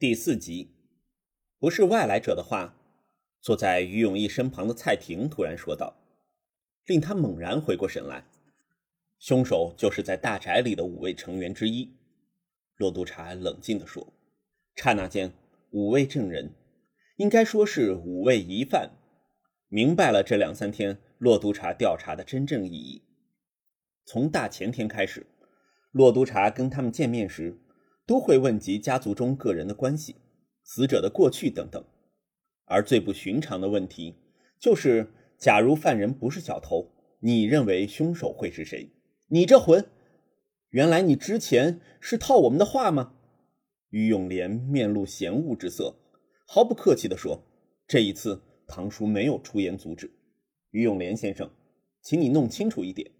第四集，不是外来者的话，坐在于永义身旁的蔡婷突然说道，令他猛然回过神来。凶手就是在大宅里的五位成员之一。骆督察冷静地说。刹那间，五位证人，应该说是五位疑犯，明白了这两三天骆督察调查的真正意义。从大前天开始，骆督察跟他们见面时。都会问及家族中个人的关系、死者的过去等等，而最不寻常的问题就是：假如犯人不是小偷，你认为凶手会是谁？你这混，原来你之前是套我们的话吗？于永莲面露嫌恶之色，毫不客气地说：“这一次，唐叔没有出言阻止。于永莲先生，请你弄清楚一点。”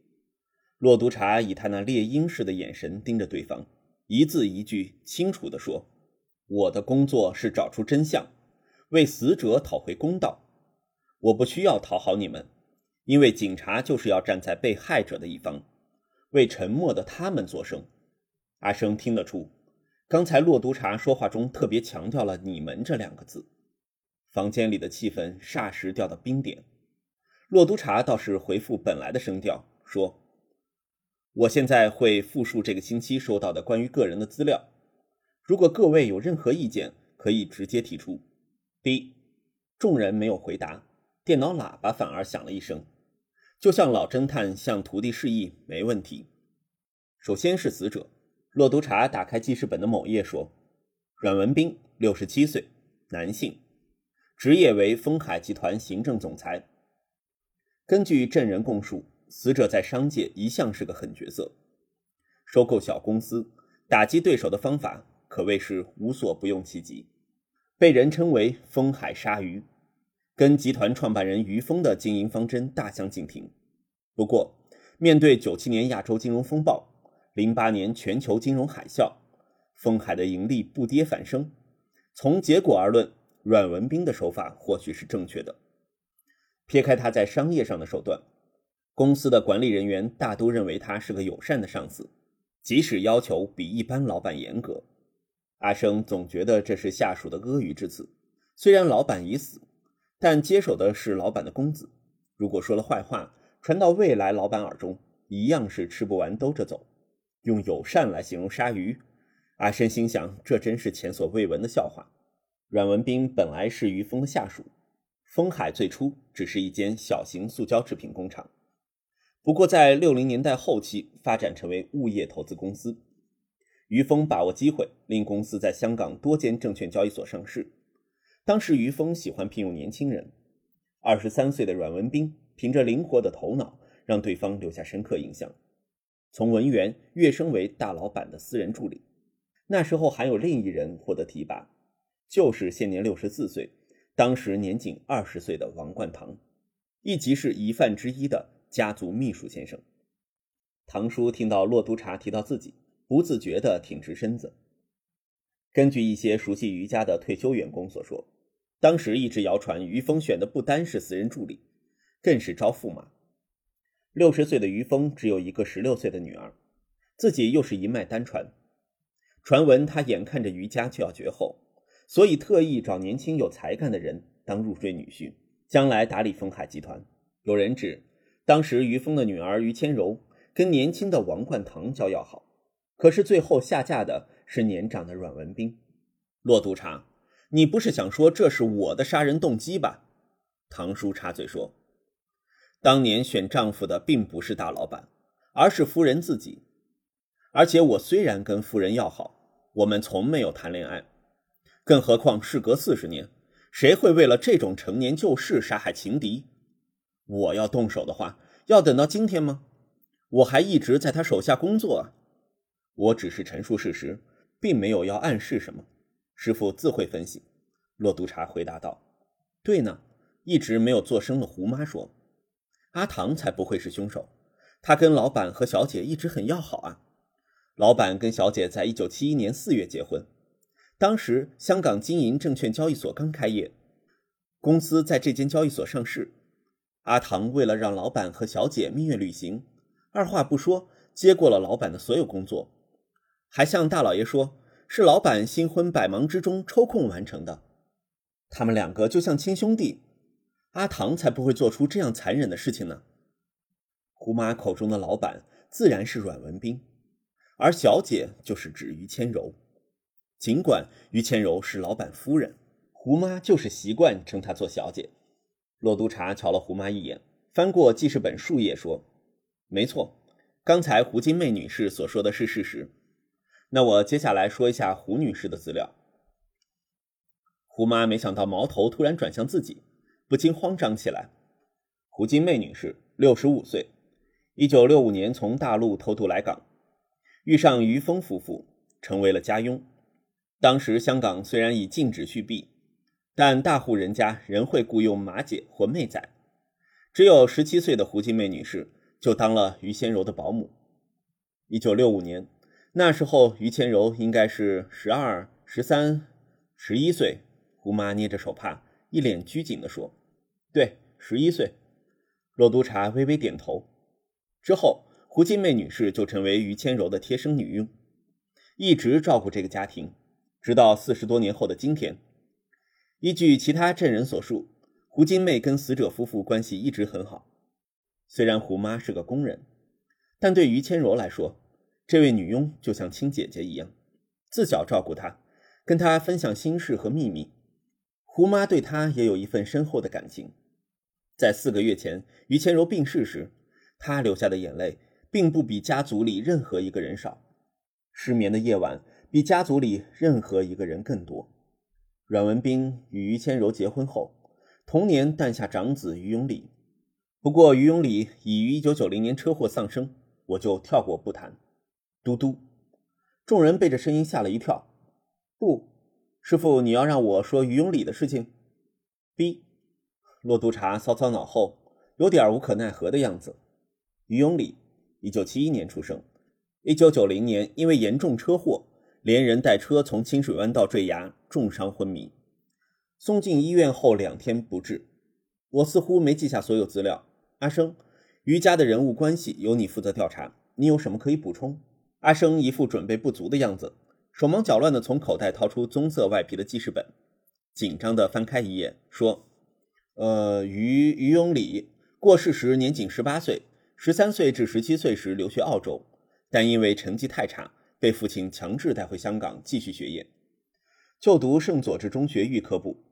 骆督察以他那猎鹰似的眼神盯着对方。一字一句清楚地说：“我的工作是找出真相，为死者讨回公道。我不需要讨好你们，因为警察就是要站在被害者的一方，为沉默的他们作声。”阿生听得出，刚才骆督察说话中特别强调了“你们”这两个字，房间里的气氛霎时掉到冰点。骆督察倒是回复本来的声调说。我现在会复述这个星期收到的关于个人的资料。如果各位有任何意见，可以直接提出。第一，众人没有回答，电脑喇叭反而响了一声，就像老侦探向徒弟示意，没问题。首先是死者，骆督察打开记事本的某页说：“阮文斌，六十七岁，男性，职业为丰海集团行政总裁。根据证人供述。”死者在商界一向是个狠角色，收购小公司、打击对手的方法可谓是无所不用其极，被人称为“风海鲨鱼”，跟集团创办人于峰的经营方针大相径庭。不过，面对九七年亚洲金融风暴、零八年全球金融海啸，风海的盈利不跌反升。从结果而论，阮文斌的手法或许是正确的。撇开他在商业上的手段。公司的管理人员大都认为他是个友善的上司，即使要求比一般老板严格，阿生总觉得这是下属的阿谀之词。虽然老板已死，但接手的是老板的公子，如果说了坏话，传到未来老板耳中，一样是吃不完兜着走。用友善来形容鲨鱼，阿生心想，这真是前所未闻的笑话。阮文斌本来是于峰的下属，丰海最初只是一间小型塑胶制品工厂。不过，在六零年代后期发展成为物业投资公司，于峰把握机会，令公司在香港多间证券交易所上市。当时，于峰喜欢聘用年轻人，二十三岁的阮文斌凭着灵活的头脑，让对方留下深刻印象，从文员跃升为大老板的私人助理。那时候还有另一人获得提拔，就是现年六十四岁，当时年仅二十岁的王冠堂，亦即是疑犯之一的。家族秘书先生，唐叔听到骆督察提到自己，不自觉地挺直身子。根据一些熟悉瑜伽的退休员工所说，当时一直谣传于峰选的不单是私人助理，更是招驸马。六十岁的于峰只有一个十六岁的女儿，自己又是一脉单传，传闻他眼看着于家就要绝后，所以特意找年轻有才干的人当入赘女婿，将来打理丰海集团。有人指。当时于峰的女儿于千柔跟年轻的王冠堂交要好，可是最后下嫁的是年长的阮文斌。骆督察，你不是想说这是我的杀人动机吧？唐叔插嘴说：“当年选丈夫的并不是大老板，而是夫人自己。而且我虽然跟夫人要好，我们从没有谈恋爱。更何况事隔四十年，谁会为了这种陈年旧事杀害情敌？”我要动手的话，要等到今天吗？我还一直在他手下工作啊。我只是陈述事实，并没有要暗示什么。师傅自会分析。骆督察回答道：“对呢。”一直没有做声的胡妈说：“阿唐才不会是凶手，他跟老板和小姐一直很要好啊。老板跟小姐在一九七一年四月结婚，当时香港经营证券交易所刚开业，公司在这间交易所上市。”阿唐为了让老板和小姐蜜月旅行，二话不说接过了老板的所有工作，还向大老爷说是老板新婚百忙之中抽空完成的。他们两个就像亲兄弟，阿唐才不会做出这样残忍的事情呢。胡妈口中的老板自然是阮文斌，而小姐就是指于谦柔。尽管于谦柔是老板夫人，胡妈就是习惯称她做小姐。骆督察瞧了胡妈一眼，翻过记事本数页，说：“没错，刚才胡金妹女士所说的是事实。那我接下来说一下胡女士的资料。”胡妈没想到矛头突然转向自己，不禁慌张起来。胡金妹女士，六十五岁，一九六五年从大陆偷渡来港，遇上于峰夫妇，成为了家佣。当时香港虽然已禁止续币，但大户人家仍会雇佣马姐或妹仔。只有十七岁的胡金妹女士就当了于仙柔的保姆。一九六五年，那时候于谦柔应该是十二、十三、十一岁。胡妈捏着手帕，一脸拘谨地说：“对，十一岁。”骆督察微微点头。之后，胡金妹女士就成为于谦柔的贴身女佣，一直照顾这个家庭，直到四十多年后的今天。依据其他证人所述，胡金妹跟死者夫妇关系一直很好。虽然胡妈是个工人，但对于千柔来说，这位女佣就像亲姐姐一样，自小照顾她，跟她分享心事和秘密。胡妈对她也有一份深厚的感情。在四个月前，于千柔病逝时，她流下的眼泪并不比家族里任何一个人少，失眠的夜晚比家族里任何一个人更多。阮文斌与于谦柔结婚后，同年诞下长子于永礼。不过，于永礼已于一九九零年车祸丧生，我就跳过不谈。嘟嘟，众人被这声音吓了一跳。不。师傅，你要让我说于永礼的事情？B，骆督察搔搔脑后，有点无可奈何的样子。于永礼，一九七一年出生，一九九零年因为严重车祸，连人带车从清水湾道坠崖，重伤昏迷，送进医院后两天不治。我似乎没记下所有资料。阿生，余家的人物关系由你负责调查，你有什么可以补充？阿生一副准备不足的样子。手忙脚乱地从口袋掏出棕色外皮的记事本，紧张地翻开一页，说：“呃，于于永礼过世时年仅十八岁，十三岁至十七岁时留学澳洲，但因为成绩太差，被父亲强制带回香港继续学业，就读圣佐治中学预科部。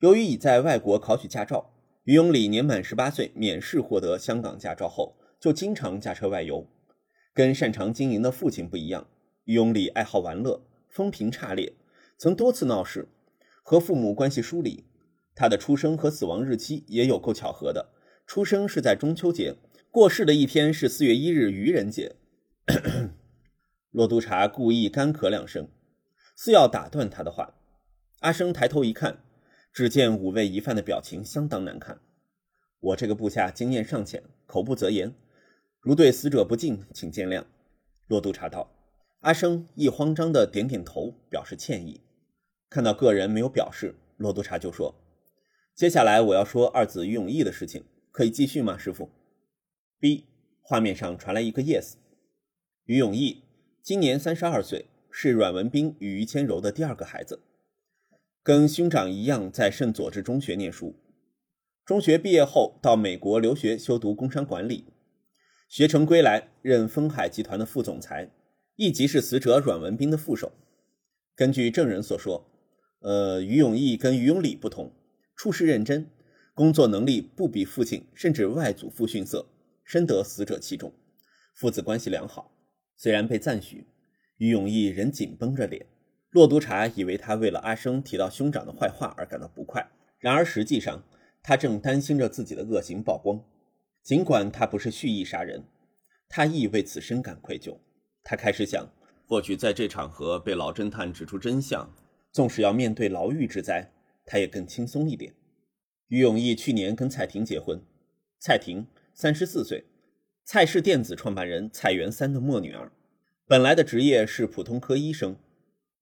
由于已在外国考取驾照，于永礼年满十八岁免试获得香港驾照后，就经常驾车外游，跟擅长经营的父亲不一样。”于永礼爱好玩乐，风评差劣，曾多次闹事，和父母关系疏离。他的出生和死亡日期也有够巧合的，出生是在中秋节，过世的一天是四月一日愚人节。骆督察故意干咳两声，似要打断他的话。阿生抬头一看，只见五位疑犯的表情相当难看。我这个部下经验尚浅，口不择言，如对死者不敬，请见谅。骆督察道。阿生一慌张的点点头，表示歉意。看到个人没有表示，骆督察就说：“接下来我要说二子于永义的事情，可以继续吗，师傅？”B 画面上传来一个 yes。于永义今年三十二岁，是阮文斌与于谦柔的第二个孩子，跟兄长一样在圣佐治中学念书。中学毕业后到美国留学修读工商管理，学成归来任丰海集团的副总裁。亦即是死者阮文斌的副手。根据证人所说，呃，于永义跟于永礼不同，处事认真，工作能力不比父亲甚至外祖父逊色，深得死者器重，父子关系良好。虽然被赞许，于永义仍紧绷着脸。骆督察以为他为了阿生提到兄长的坏话而感到不快，然而实际上他正担心着自己的恶行曝光。尽管他不是蓄意杀人，他亦为此深感愧疚。他开始想，或许在这场合被老侦探指出真相，纵使要面对牢狱之灾，他也更轻松一点。于永义去年跟蔡婷结婚，蔡婷三十四岁，蔡氏电子创办人蔡元三的末女儿，本来的职业是普通科医生，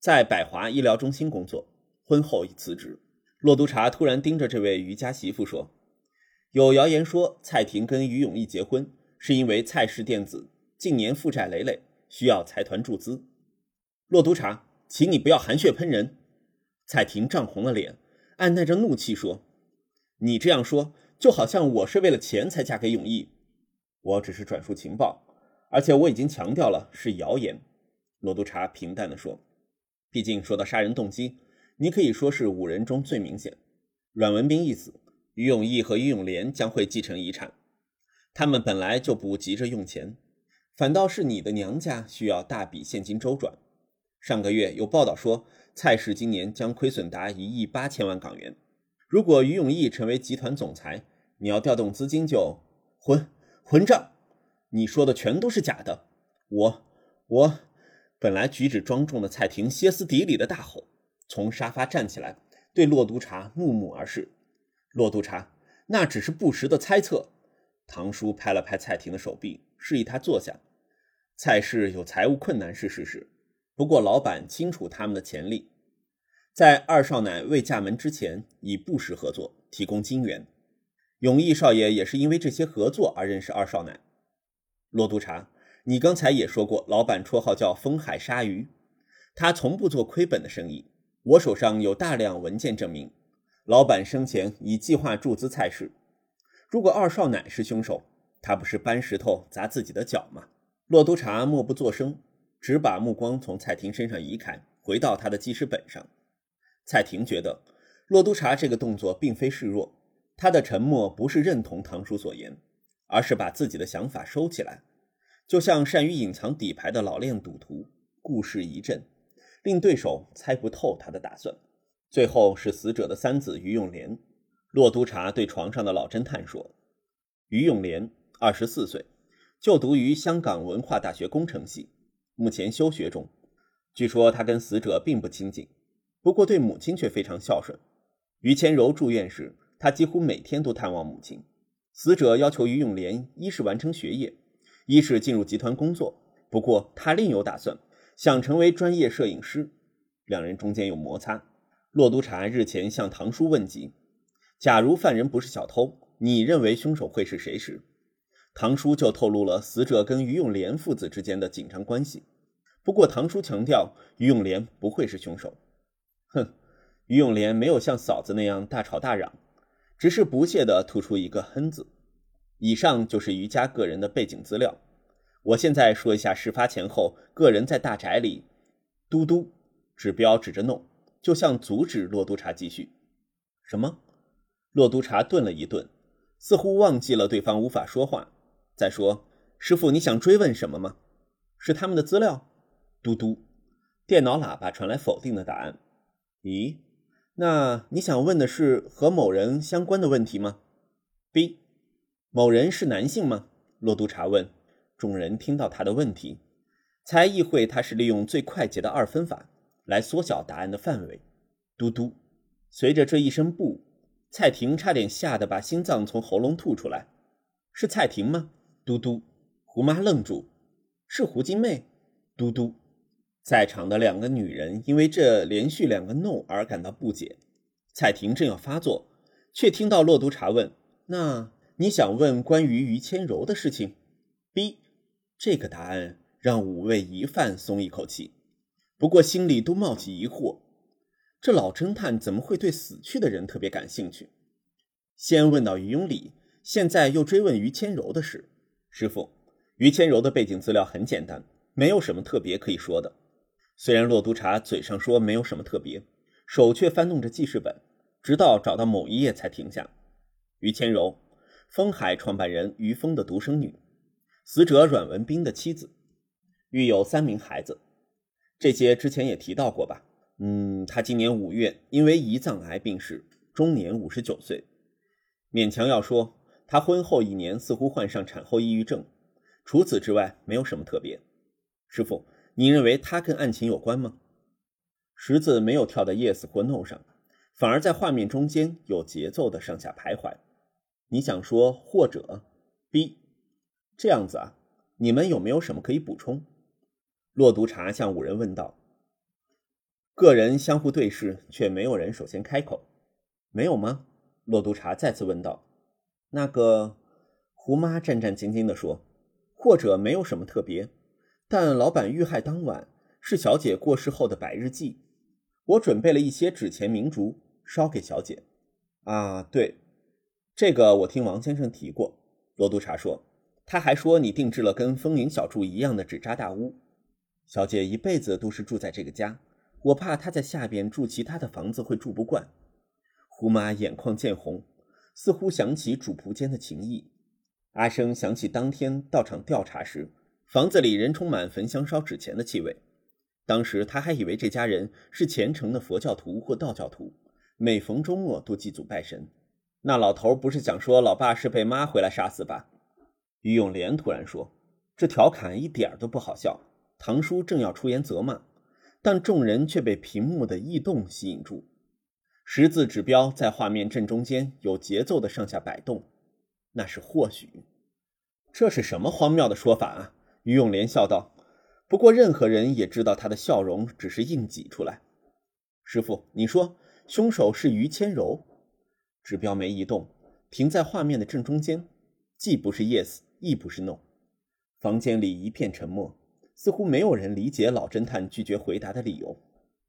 在百华医疗中心工作，婚后已辞职。骆督察突然盯着这位于家媳妇说：“有谣言说蔡婷跟于永义结婚，是因为蔡氏电子近年负债累累。”需要财团注资，骆督察，请你不要含血喷人。蔡婷涨红了脸，按耐着怒气说：“你这样说，就好像我是为了钱才嫁给永义。我只是转述情报，而且我已经强调了是谣言。”罗督察平淡地说：“毕竟说到杀人动机，你可以说是五人中最明显。阮文斌一死，于永义和于永莲将会继承遗产。他们本来就不急着用钱，反倒是你的娘家需要大笔现金周转。上个月有报道说。”蔡氏今年将亏损达一亿八千万港元。如果于永义成为集团总裁，你要调动资金就混混账！你说的全都是假的。我我本来举止庄重的蔡婷歇斯底里的大吼，从沙发站起来，对骆督察怒目而视。骆督察，那只是不实的猜测。唐叔拍了拍蔡婷的手臂，示意他坐下。蔡氏有财务困难是事实。不过，老板清楚他们的潜力，在二少奶未嫁门之前，以布什合作提供金元。永义少爷也是因为这些合作而认识二少奶。骆督察，你刚才也说过，老板绰号叫风海鲨鱼，他从不做亏本的生意。我手上有大量文件证明，老板生前已计划注资蔡氏。如果二少奶是凶手，他不是搬石头砸自己的脚吗？骆督察默不作声。只把目光从蔡婷身上移开，回到他的记事本上。蔡婷觉得骆督察这个动作并非示弱，他的沉默不是认同堂叔所言，而是把自己的想法收起来，就像善于隐藏底牌的老练赌徒，故事一阵，令对手猜不透他的打算。最后是死者的三子于永莲。骆督察对床上的老侦探说：“于永莲，二十四岁，就读于香港文化大学工程系。”目前休学中，据说他跟死者并不亲近，不过对母亲却非常孝顺。于千柔住院时，他几乎每天都探望母亲。死者要求于永莲一是完成学业，一是进入集团工作。不过他另有打算，想成为专业摄影师。两人中间有摩擦。骆督察日前向堂叔问及：“假如犯人不是小偷，你认为凶手会是谁？”时，唐叔就透露了死者跟于永莲父子之间的紧张关系，不过唐叔强调于永莲不会是凶手。哼，于永莲没有像嫂子那样大吵大嚷，只是不屑地吐出一个“哼”字。以上就是于家个人的背景资料。我现在说一下事发前后个人在大宅里。嘟嘟，指标指着弄，就像阻止骆督察继续。什么？骆督察顿了一顿，似乎忘记了对方无法说话。再说，师傅，你想追问什么吗？是他们的资料。嘟嘟，电脑喇叭传来否定的答案。咦，那你想问的是和某人相关的问题吗？B，某人是男性吗？骆督察问。众人听到他的问题，才意会他是利用最快捷的二分法来缩小答案的范围。嘟嘟，随着这一声不，蔡婷差点吓得把心脏从喉咙吐出来。是蔡婷吗？嘟嘟，胡妈愣住，是胡金妹。嘟嘟，在场的两个女人因为这连续两个 no 而感到不解。蔡婷正要发作，却听到骆督察问：“那你想问关于于千柔的事情？”B，这个答案让五位疑犯松一口气，不过心里都冒起疑惑：这老侦探怎么会对死去的人特别感兴趣？先问到于永礼，现在又追问于千柔的事。师傅，于千柔的背景资料很简单，没有什么特别可以说的。虽然骆督察嘴上说没有什么特别，手却翻动着记事本，直到找到某一页才停下。于千柔，风海创办人于峰的独生女，死者阮文斌的妻子，育有三名孩子。这些之前也提到过吧？嗯，他今年五月因为胰脏癌病逝，终年五十九岁。勉强要说。他婚后一年似乎患上产后抑郁症，除此之外没有什么特别。师傅，你认为他跟案情有关吗？十字没有跳到 yes 或 no 上，反而在画面中间有节奏的上下徘徊。你想说或者 B？这样子啊？你们有没有什么可以补充？骆督察向五人问道。个人相互对视，却没有人首先开口。没有吗？骆督察再次问道。那个胡妈战战兢兢地说：“或者没有什么特别，但老板遇害当晚，是小姐过世后的百日祭。我准备了一些纸钱明烛，烧给小姐。啊，对，这个我听王先生提过。罗督察说，他还说你定制了跟风铃小筑一样的纸扎大屋。小姐一辈子都是住在这个家，我怕她在下边住其他的房子会住不惯。胡妈眼眶渐红，似乎想起主仆间的情谊。阿生想起当天到场调查时，房子里仍充满焚香烧纸钱的气味。当时他还以为这家人是虔诚的佛教徒或道教徒，每逢周末都祭祖拜神。那老头不是想说老爸是被妈回来杀死吧？于永莲突然说：“这调侃一点都不好笑。”唐叔正要出言责骂，但众人却被屏幕的异动吸引住。十字指标在画面正中间有节奏的上下摆动，那是或许。这是什么荒谬的说法啊？于永莲笑道。不过，任何人也知道他的笑容只是硬挤出来。师傅，你说凶手是于谦柔？指标没移动，停在画面的正中间，既不是 yes，亦不是 no。房间里一片沉默，似乎没有人理解老侦探拒绝回答的理由。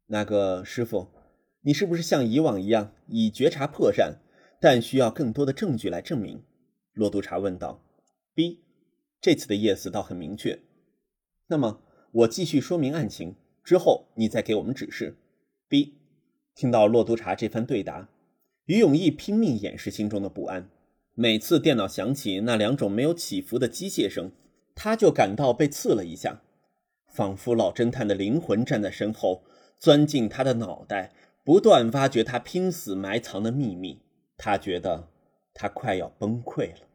那个师傅，你是不是像以往一样以觉察破绽，但需要更多的证据来证明？骆督察问道。B，这次的意思倒很明确。那么。我继续说明案情之后，你再给我们指示。B，听到骆督察这番对答，于永义拼命掩饰心中的不安。每次电脑响起那两种没有起伏的机械声，他就感到被刺了一下，仿佛老侦探的灵魂站在身后，钻进他的脑袋，不断挖掘他拼死埋藏的秘密。他觉得他快要崩溃了。